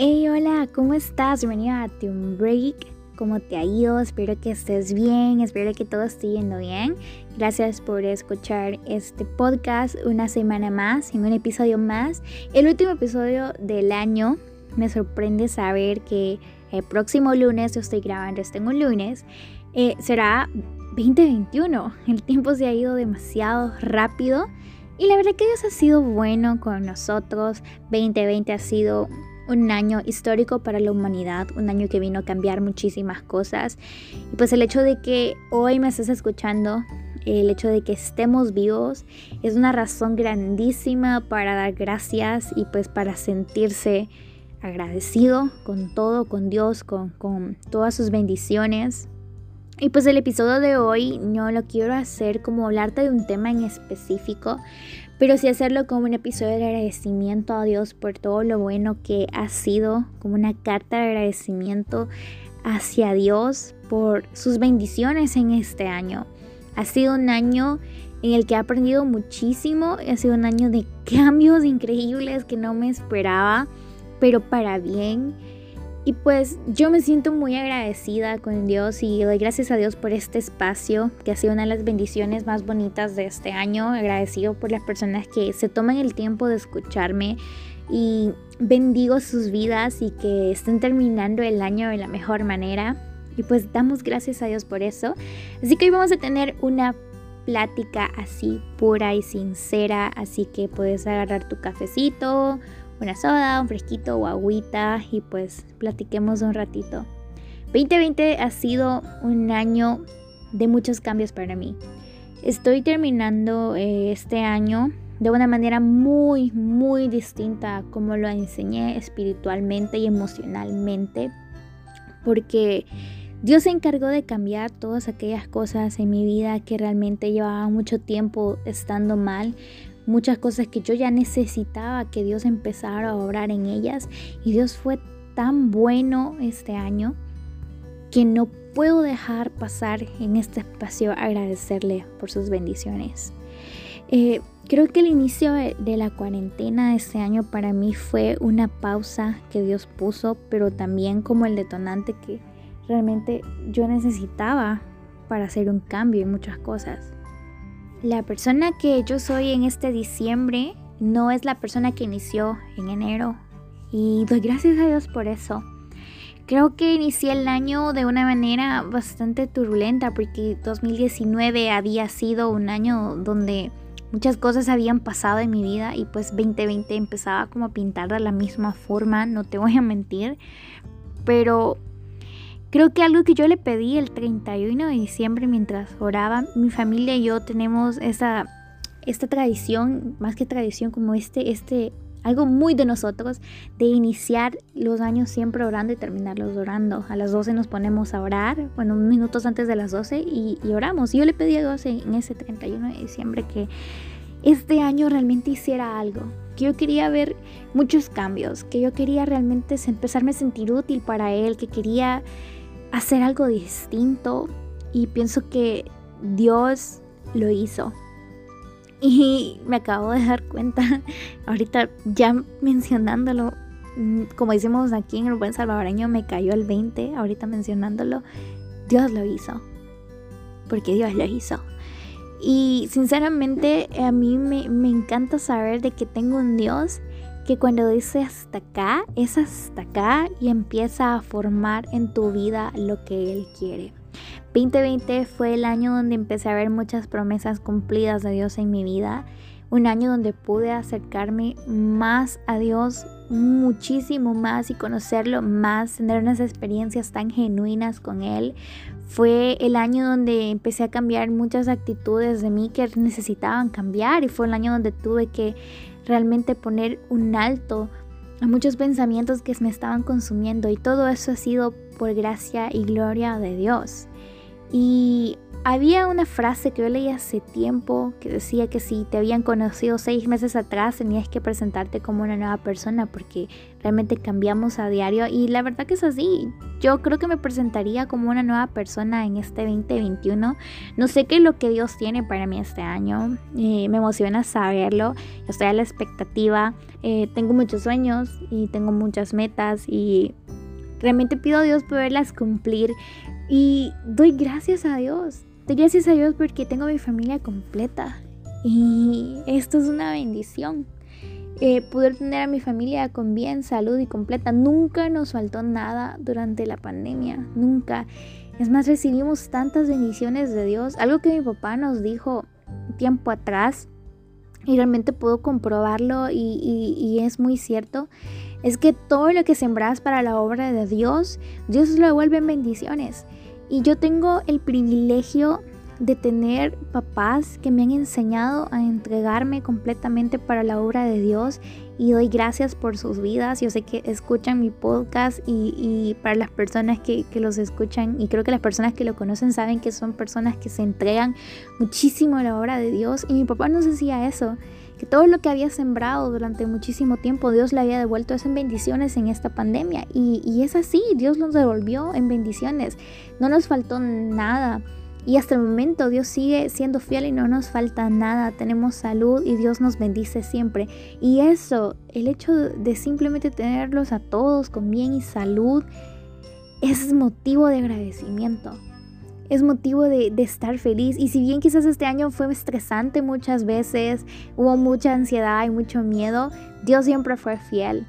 Hey, hola, ¿cómo estás? Bienvenida a un Break. ¿Cómo te ha ido? Espero que estés bien, espero que todo esté yendo bien. Gracias por escuchar este podcast una semana más, en un episodio más. El último episodio del año. Me sorprende saber que el próximo lunes, yo estoy grabando este en un lunes, eh, será 2021. El tiempo se ha ido demasiado rápido. Y la verdad que Dios ha sido bueno con nosotros. 2020 ha sido un año histórico para la humanidad, un año que vino a cambiar muchísimas cosas. Y pues el hecho de que hoy me estés escuchando, el hecho de que estemos vivos, es una razón grandísima para dar gracias y pues para sentirse agradecido con todo, con Dios, con, con todas sus bendiciones. Y pues el episodio de hoy no lo quiero hacer como hablarte de un tema en específico, pero sí hacerlo como un episodio de agradecimiento a Dios por todo lo bueno que ha sido, como una carta de agradecimiento hacia Dios por sus bendiciones en este año. Ha sido un año en el que he aprendido muchísimo, ha sido un año de cambios increíbles que no me esperaba, pero para bien. Y pues yo me siento muy agradecida con Dios y doy gracias a Dios por este espacio, que ha sido una de las bendiciones más bonitas de este año. Agradecido por las personas que se toman el tiempo de escucharme y bendigo sus vidas y que estén terminando el año de la mejor manera. Y pues damos gracias a Dios por eso. Así que hoy vamos a tener una plática así pura y sincera, así que puedes agarrar tu cafecito una soda, un fresquito o agüita y pues platiquemos un ratito. 2020 ha sido un año de muchos cambios para mí. Estoy terminando eh, este año de una manera muy, muy distinta a como lo enseñé espiritualmente y emocionalmente, porque Dios se encargó de cambiar todas aquellas cosas en mi vida que realmente llevaba mucho tiempo estando mal, muchas cosas que yo ya necesitaba que Dios empezara a obrar en ellas y Dios fue tan bueno este año que no puedo dejar pasar en este espacio agradecerle por sus bendiciones. Eh, creo que el inicio de, la cuarentena de este año para mí fue una pausa que Dios puso, pero también como el detonante que realmente yo necesitaba para hacer un cambio en muchas cosas. La persona que yo soy en este diciembre no es la persona que inició en enero y doy gracias a Dios por eso. Creo que inicié el año de una manera bastante turbulenta porque 2019 había sido un año donde muchas cosas habían pasado en mi vida y pues 2020 empezaba como a pintar de la misma forma, no te voy a mentir, pero Creo que algo que yo le pedí el 31 de diciembre mientras oraba, mi familia y yo tenemos esta, esta tradición, más que tradición, como este, este, algo muy de nosotros, de iniciar los años siempre orando y terminarlos orando. A las 12 nos ponemos a orar, bueno, minutos antes de las 12 y, y oramos. Yo le pedí a Dios en ese 31 de diciembre que este año realmente hiciera algo, que yo quería ver muchos cambios, que yo quería realmente empezarme a sentir útil para Él, que quería hacer algo distinto y pienso que Dios lo hizo. Y me acabo de dar cuenta, ahorita ya mencionándolo, mm, como decimos aquí en el buen salvadoreño, me cayó el 20, ahorita mencionándolo, Dios lo hizo. Porque Dios lo hizo. Y sinceramente a mí me, me encanta saber de que tengo un Dios que cuando dice hasta acá, es hasta acá y empieza a formar en tu vida lo que Él quiere. 2020 fue el año donde empecé a ver muchas promesas cumplidas de Dios en mi vida. Un año donde pude acercarme más a Dios, muchísimo más y conocerlo más, tener unas experiencias tan genuinas con Él. Fue el año donde empecé a cambiar muchas actitudes de mí que necesitaban cambiar y fue el año donde tuve que realmente poner un alto a muchos pensamientos que me estaban consumiendo y todo eso ha sido por gracia y gloria de Dios. Y había una frase que yo leí hace tiempo que decía que si te habían conocido seis meses atrás tenías que presentarte como una nueva persona porque realmente cambiamos a diario y la verdad que es así. Yo creo que me presentaría como una nueva persona en este 2021. No sé qué es lo que Dios tiene para mí este año. Eh, me emociona saberlo. Estoy a la expectativa. Eh, tengo muchos sueños y tengo muchas metas y realmente pido a Dios poderlas cumplir y doy gracias a Dios Gracias a Dios porque tengo mi familia completa y esto es una bendición. Eh, poder tener a mi familia con bien, salud y completa. Nunca nos faltó nada durante la pandemia, nunca. Es más, recibimos tantas bendiciones de Dios. Algo que mi papá nos dijo tiempo atrás y realmente puedo comprobarlo y es muy cierto. Es que todo lo que sembras para la obra de Dios, Dios lo devuelve en bendiciones. Y yo tengo el privilegio de tener papás que me han enseñado a entregarme completamente para la obra de Dios y doy gracias por sus vidas. Yo sé que escuchan mi podcast y, para las personas que, que, los escuchan y creo que las personas que lo conocen saben que son personas que se entregan muchísimo a la obra de Dios y mi papá nos decía eso que todo lo que había sembrado durante muchísimo tiempo, Dios le había devuelto eso en bendiciones en esta pandemia. Y, y es así, Dios nos devolvió en bendiciones. No nos faltó nada. Y hasta el momento Dios sigue siendo fiel y no nos falta nada. Tenemos salud y Dios nos bendice siempre. Y eso, el hecho de simplemente tenerlos a todos con bien y salud, es motivo de agradecimiento es motivo de, estar feliz. Y si bien quizás este año fue estresante muchas veces, hubo mucha ansiedad y mucho miedo, Dios siempre fue fiel.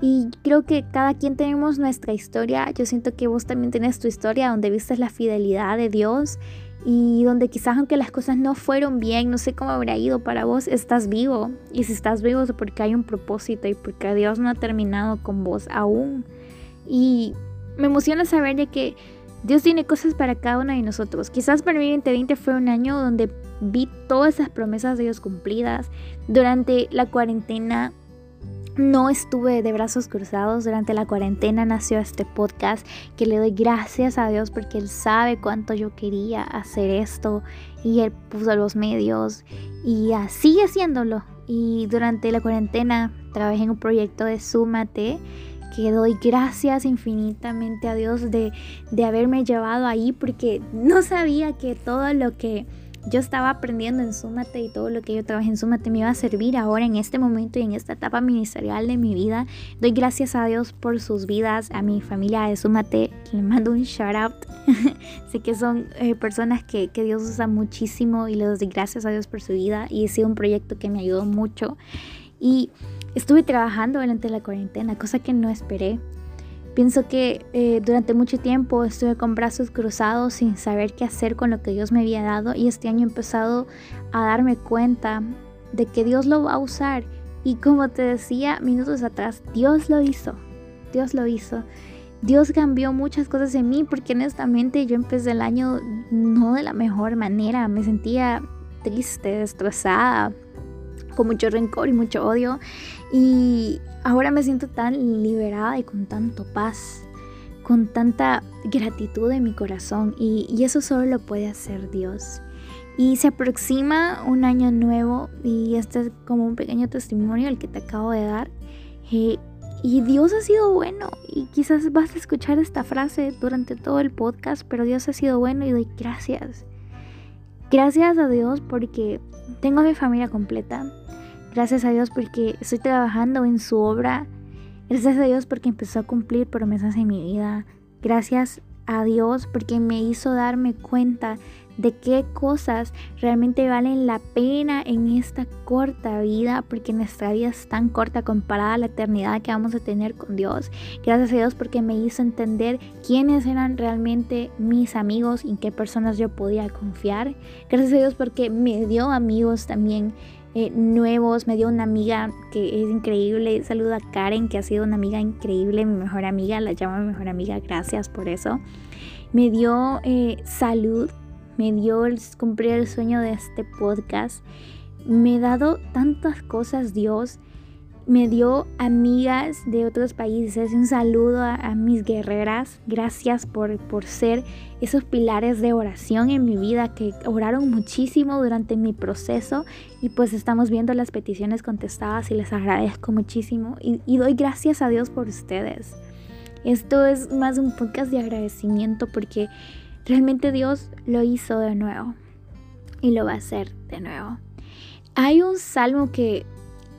Y creo que cada quien tenemos nuestra historia. Yo siento que vos también tenés tu historia donde viste la fidelidad de Dios y donde quizás aunque las cosas no fueron bien, no sé cómo habrá ido para vos, estás vivo. Y si estás vivo es porque hay un propósito y porque Dios no ha terminado con vos aún. Y me emociona saber de que Dios tiene cosas para cada uno de nosotros. Quizás para mí 2020 fue un año donde vi todas esas promesas de Dios cumplidas. Durante la cuarentena no estuve de brazos cruzados. Durante la cuarentena nació este podcast que le doy gracias a Dios porque Él sabe cuánto yo quería hacer esto y Él puso los medios y sigue haciéndolo. Y durante la cuarentena trabajé en un proyecto de Súmate que doy gracias infinitamente a Dios de, de haberme llevado ahí porque no sabía que todo lo que yo estaba aprendiendo en Súmate y todo lo que yo trabajé en Súmate me iba a servir ahora en este momento y en esta etapa ministerial de mi vida. Doy gracias a Dios por sus vidas, a mi familia de Súmate, le mando un shout out. sé que son eh, personas que, que, Dios usa muchísimo y les doy gracias a Dios por su vida y ha sido un proyecto que me ayudó mucho. Y Estuve trabajando durante la cuarentena, cosa que no esperé. Pienso que eh, durante mucho tiempo estuve con brazos cruzados sin saber qué hacer con lo que Dios me había dado y este año he empezado a darme cuenta de que Dios lo va a usar. Y como te decía minutos atrás, Dios lo hizo. Dios lo hizo. Dios cambió muchas cosas en mí porque honestamente yo empecé el año no de la mejor manera. Me sentía triste, destrozada, con mucho rencor y mucho odio. Y ahora me siento tan liberada y con tanto paz, con tanta gratitud en mi corazón. Y, eso solo lo puede hacer Dios. Y se aproxima un año nuevo y este es como un pequeño testimonio el que te acabo de dar. Eh, y Dios ha sido bueno. Y quizás vas a escuchar esta frase durante todo el podcast, pero Dios ha sido bueno y doy gracias. Gracias a Dios porque tengo a mi familia completa. Gracias a Dios porque estoy trabajando en su obra. Gracias a Dios porque empezó a cumplir promesas en mi vida. Gracias a Dios porque me hizo darme cuenta de qué cosas realmente valen la pena en esta corta vida, porque nuestra vida es tan corta comparada a la eternidad que vamos a tener con Dios. Gracias a Dios porque me hizo entender quiénes eran realmente mis amigos y en qué personas yo podía confiar. Gracias a Dios porque me dio amigos también eh, nuevos. Me dio una amiga que es increíble. Saluda a Karen, que ha sido una amiga increíble, mi mejor amiga. La llamo mi mejor amiga. Gracias por eso. Me dio eh, salud. Me dio cumplir el sueño de este podcast. Me ha dado tantas cosas Dios. Me dio amigas de otros países. Un saludo a, mis guerreras. Gracias por, por ser esos pilares de oración en mi vida que oraron muchísimo durante mi proceso y pues estamos viendo las peticiones contestadas y les agradezco muchísimo y, y doy gracias a Dios por ustedes. Esto es más un podcast de agradecimiento porque realmente Dios lo hizo de nuevo y lo va a hacer de nuevo. Hay un salmo que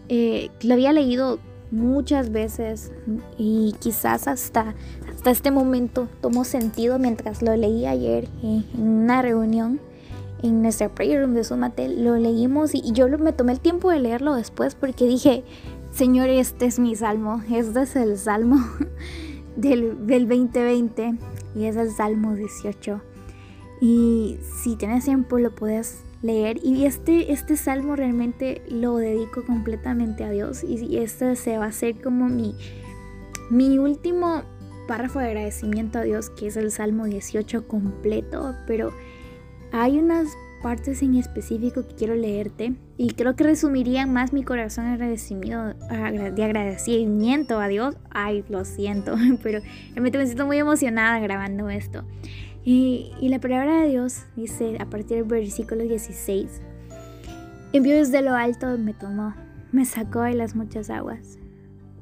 eh, lo había leído muchas veces y quizás hasta, hasta este momento tomó sentido mientras lo leí ayer en, una reunión en nuestra prayer room de Sumatel. Lo leímos y, yo me tomé el tiempo de leerlo después porque dije, Señor, este es mi salmo, este es el salmo del, del 2020 y es el salmo 18. Y si tienes tiempo lo puedes leer y este, este salmo realmente lo dedico completamente a Dios y este se va a ser como mi, mi último párrafo de agradecimiento a Dios que es el Salmo 18 completo, pero hay unas partes en específico que quiero leerte y creo que resumirían más mi corazón agradecimiento, de agradecimiento a Dios. Ay, lo siento, pero realmente me siento muy emocionada grabando esto. Y, la palabra de Dios dice a partir del versículo 16, envió desde lo alto, me tomó, me sacó de las muchas aguas,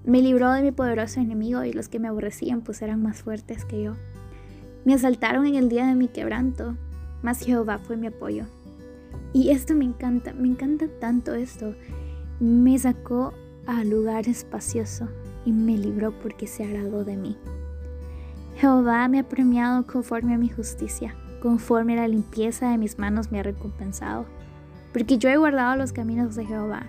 me libró de mi poderoso enemigo y los que me aborrecían pues eran más fuertes que yo. Me asaltaron en el día de mi quebranto, mas Jehová fue mi apoyo. Y esto me encanta, me encanta tanto esto. Me sacó a lugar espacioso y me libró porque se agradó de mí. Jehová me ha premiado conforme a mi justicia, conforme a la limpieza de mis manos me ha recompensado. Porque yo he guardado los caminos de Jehová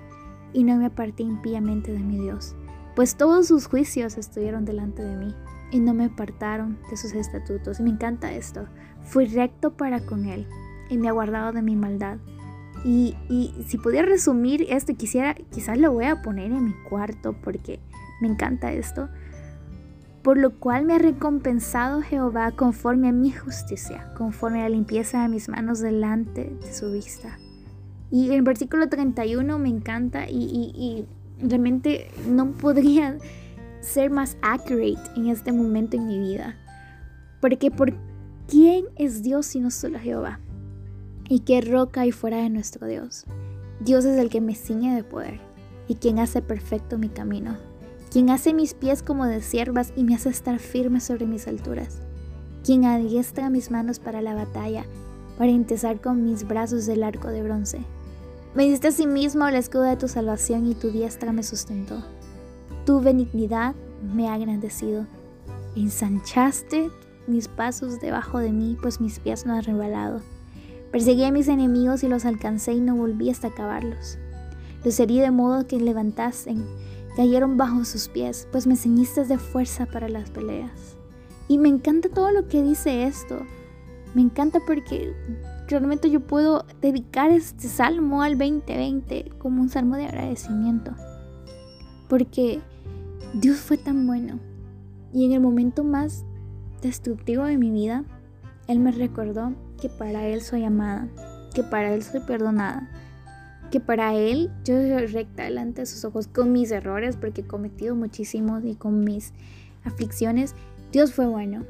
y no me aparté impíamente de mi Dios, pues todos sus juicios estuvieron delante de mí y no me apartaron de sus estatutos. Y me encanta esto. Fui recto para con él y me ha guardado de mi maldad. Y, y si pudiera resumir esto, quisiera, quizás lo voy a poner en mi cuarto porque me encanta esto por lo cual me ha recompensado Jehová conforme a mi justicia, conforme a la limpieza de mis manos delante de su vista. Y el versículo 31 me encanta y, realmente no podría ser más accurate en este momento en mi vida. Porque ¿por quién es Dios sino solo Jehová? ¿Y qué roca hay fuera de nuestro Dios? Dios es el que me ciñe de poder y quien hace perfecto mi camino quien hace mis pies como de siervas y me hace estar firme sobre mis alturas, quien adiestra mis manos para la batalla, para intesar con mis brazos el arco de bronce. Me diste a sí mismo el escudo de tu salvación y tu diestra me sustentó. Tu benignidad me ha agrandecido. Ensanchaste mis pasos debajo de mí, pues mis pies no han rebalado. Perseguí a mis enemigos y los alcancé y no volví hasta acabarlos. Los herí de modo que levantasen cayeron bajo sus pies, pues me ceñiste de fuerza para las peleas. Y me encanta todo lo que dice esto. Me encanta porque realmente yo puedo dedicar este salmo al 2020 como un salmo de agradecimiento. Porque Dios fue tan bueno. Y en el momento más destructivo de mi vida, Él me recordó que para Él soy amada, que para Él soy perdonada, que para Él yo soy recta delante de sus ojos con mis errores, porque he cometido muchísimos y con mis aflicciones. Dios fue bueno.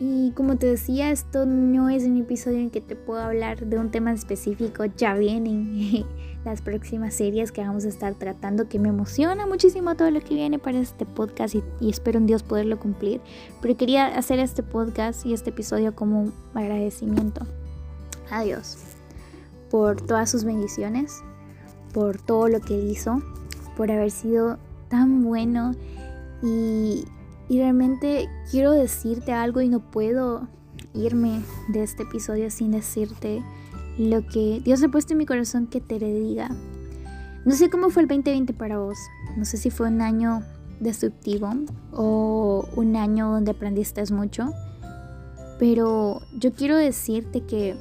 Y como te decía, esto no es un episodio en que te puedo hablar de un tema específico. Ya vienen las próximas series que vamos a estar tratando, que me emociona muchísimo todo lo que viene para este podcast y, y espero en Dios poderlo cumplir. Pero quería hacer este podcast y este episodio como un agradecimiento a Dios por todas sus bendiciones, por todo lo que él hizo, por haber sido tan bueno y, realmente quiero decirte algo y no puedo irme de este episodio sin decirte lo que Dios ha puesto en mi corazón que te le diga. No sé cómo fue el 2020 para vos, no sé si fue un año destructivo o un año donde aprendiste mucho, pero yo quiero decirte que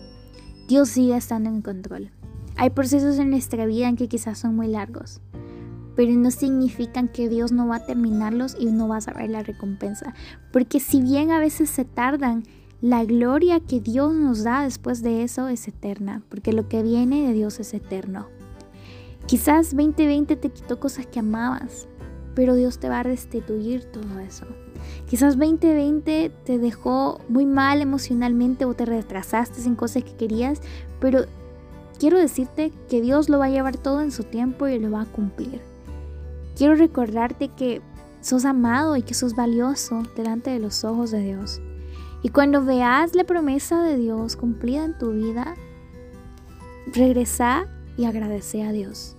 Dios sigue estando en control. Hay procesos en nuestra vida en que quizás son muy largos, pero no significan que Dios no va a terminarlos y no vas a ver la recompensa. Porque si bien a veces se tardan, la gloria que Dios nos da después de eso es eterna, porque lo que viene de Dios es eterno. Quizás 2020 te quitó cosas que amabas, pero Dios te va a restituir todo eso. Quizás 2020 te dejó muy mal emocionalmente o te retrasaste en cosas que querías, pero quiero decirte que Dios lo va a llevar todo en su tiempo y lo va a cumplir. Quiero recordarte que sos amado y que sos valioso delante de los ojos de Dios. Y cuando veas la promesa de Dios cumplida en tu vida, regresa y agradece a Dios.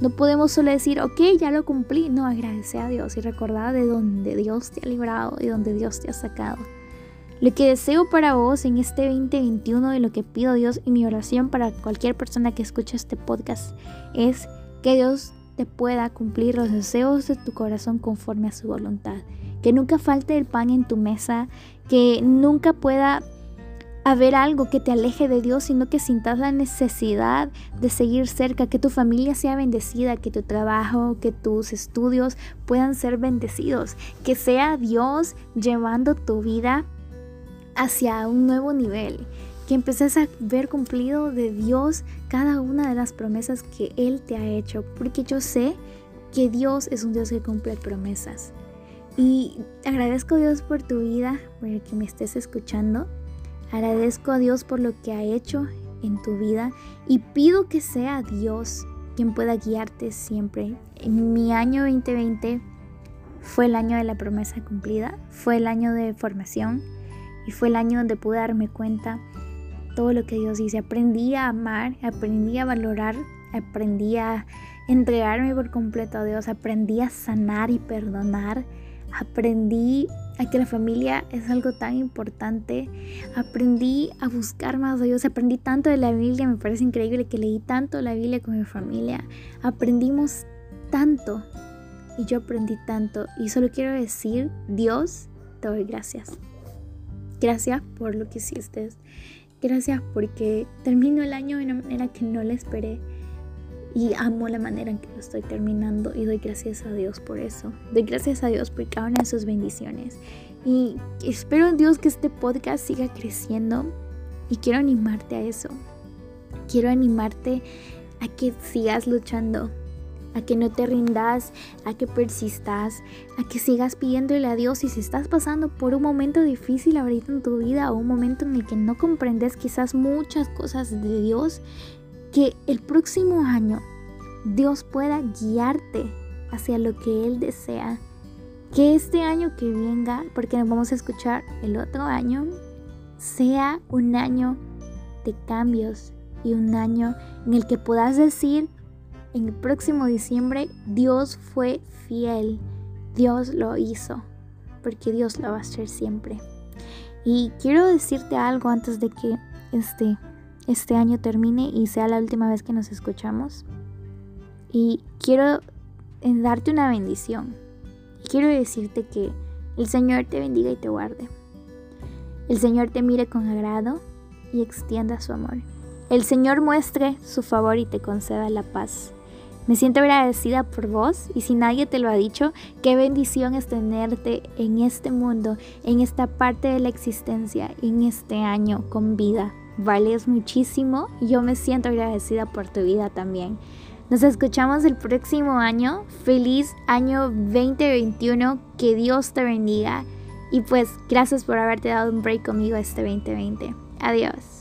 No podemos solo decir, ok, ya lo cumplí. No, agradece a Dios y recordar de dónde Dios te ha librado y dónde Dios te ha sacado. Lo que deseo para vos en este 2021 y lo que pido a Dios y mi oración para cualquier persona que escuche este podcast es que Dios te pueda cumplir los deseos de tu corazón conforme a su voluntad. Que nunca falte el pan en tu mesa, que nunca pueda haber algo que te aleje de Dios, sino que sintas la necesidad de seguir cerca, que tu familia sea bendecida, que tu trabajo, que tus estudios puedan ser bendecidos, que sea Dios llevando tu vida hacia un nuevo nivel, que empeces a ver cumplido de Dios cada una de las promesas que Él te ha hecho, porque yo sé que Dios es un Dios que cumple promesas. Y agradezco a Dios por tu vida, por el que me estés escuchando. Agradezco a Dios por lo que ha hecho en tu vida y pido que sea Dios quien pueda guiarte siempre. En mi año 2020 fue el año de la promesa cumplida, fue el año de formación y fue el año donde pude darme cuenta todo lo que Dios dice. Aprendí a amar, aprendí a valorar, aprendí a entregarme por completo a Dios, aprendí a sanar y perdonar, aprendí a que la familia es algo tan importante. Aprendí a buscar más a Dios, aprendí tanto de la Biblia, me parece increíble que leí tanto la Biblia con mi familia. Aprendimos tanto y yo aprendí tanto y solo quiero decir, Dios, te doy gracias. Gracias por lo que hiciste. Gracias porque termino el año de una manera que no le esperé y amo la manera en que lo estoy terminando y doy gracias a Dios por eso. Doy gracias a Dios por cada una de sus bendiciones. Y espero en Dios que este podcast siga creciendo y quiero animarte a eso. Quiero animarte a que sigas luchando, a que no te rindas, a que persistas, a que sigas pidiéndole a Dios y si estás pasando por un momento difícil ahorita en tu vida o un momento en el que no comprendes quizás muchas cosas de Dios, que el próximo año Dios pueda guiarte hacia lo que Él desea. Que este año que venga, porque nos vamos a escuchar el otro año, sea un año de cambios y un año en el que puedas decir en el próximo diciembre, Dios fue fiel, Dios lo hizo, porque Dios lo va a hacer siempre. Y quiero decirte algo antes de que este este año termine y sea la última vez que nos escuchamos. Y quiero eh, darte una bendición. quiero decirte que el Señor te bendiga y te guarde. El Señor te mire con agrado y extienda su amor. El Señor muestre su favor y te conceda la paz. Me siento agradecida por vos y si nadie te lo ha dicho, qué bendición es tenerte en este mundo, en esta parte de la existencia, en este año con vida vales muchísimo y yo me siento agradecida por tu vida también. Nos escuchamos el próximo año. Feliz año 2021. Que Dios te bendiga. Y pues gracias por haberte dado un break conmigo este 2020. Adiós.